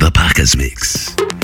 The Packers Mix.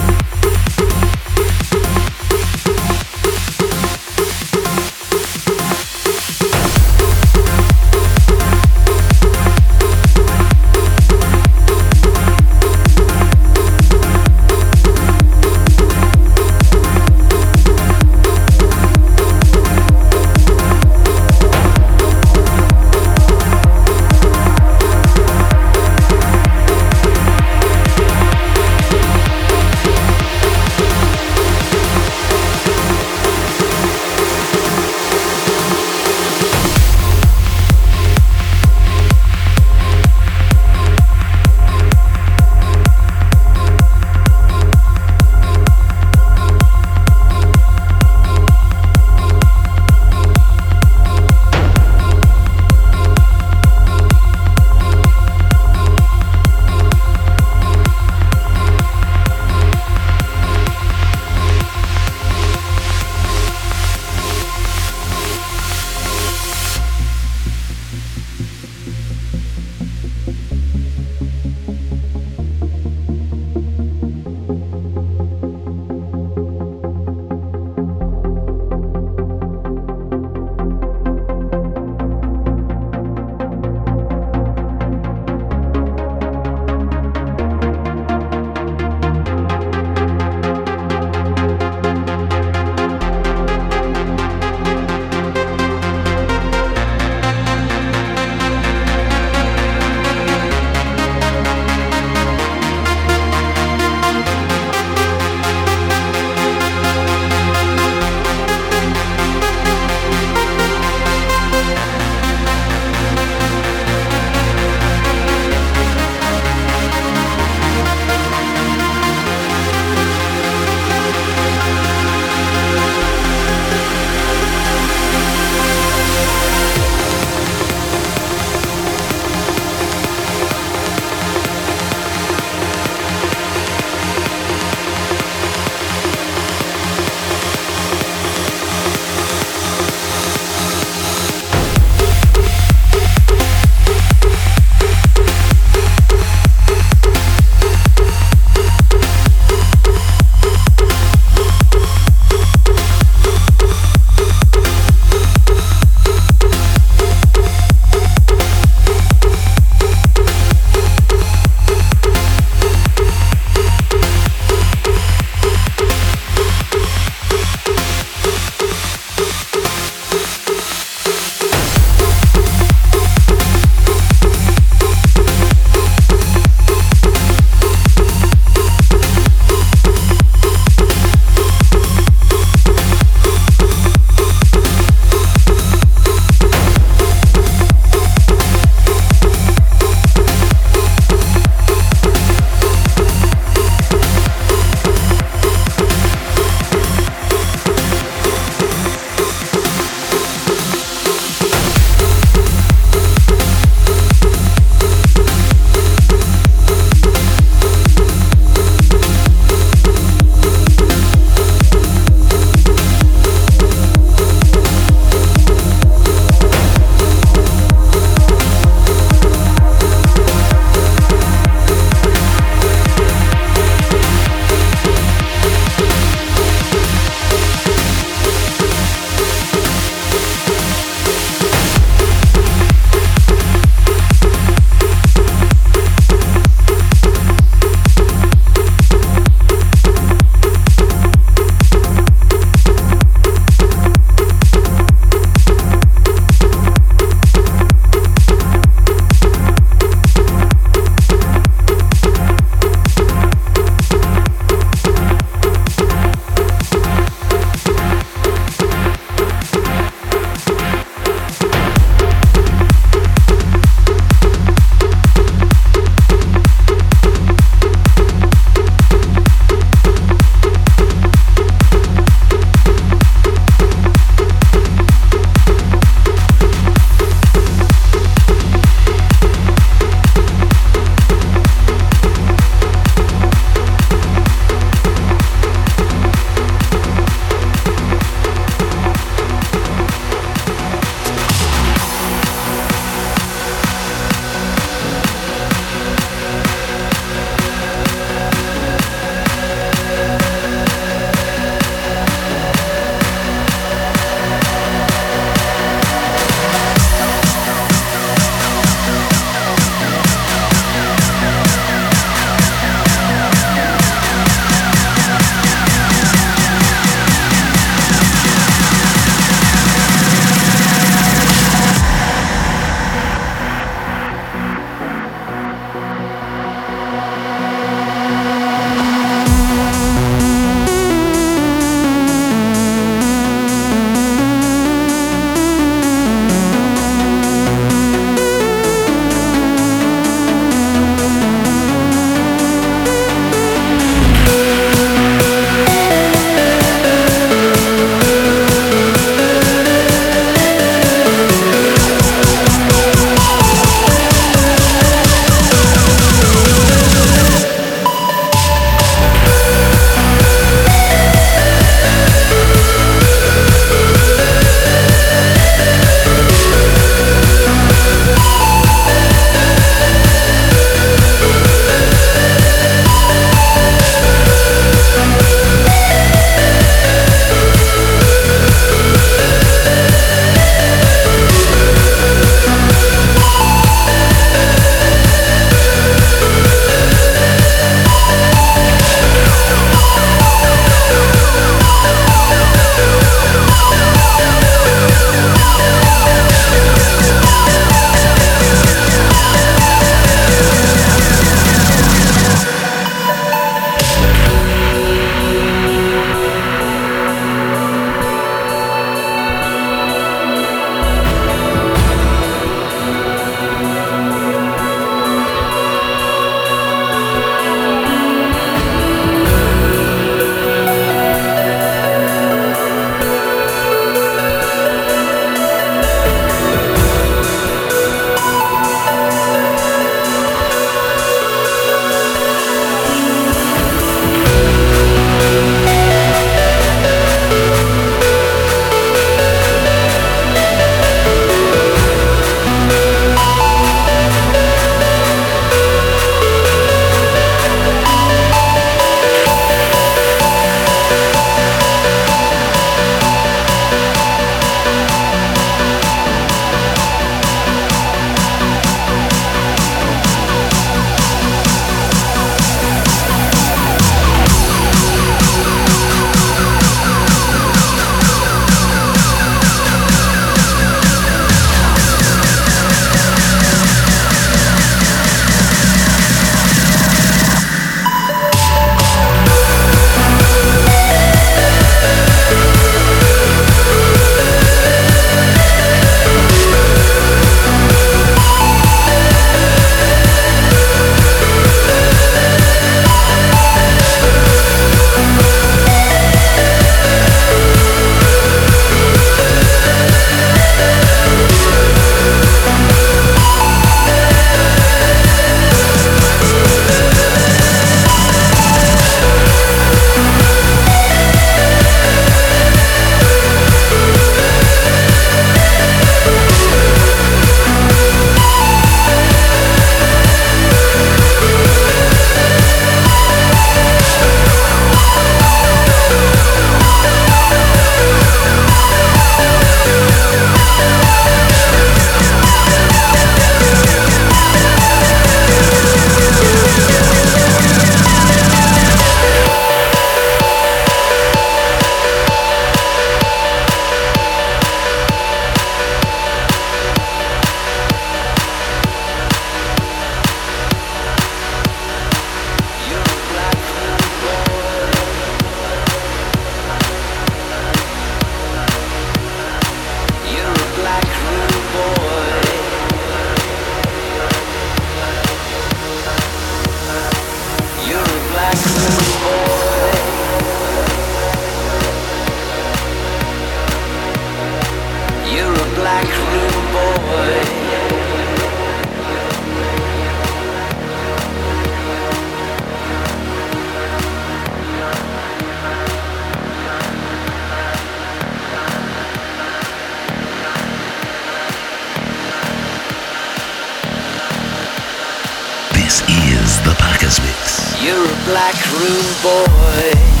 You're a black room boy.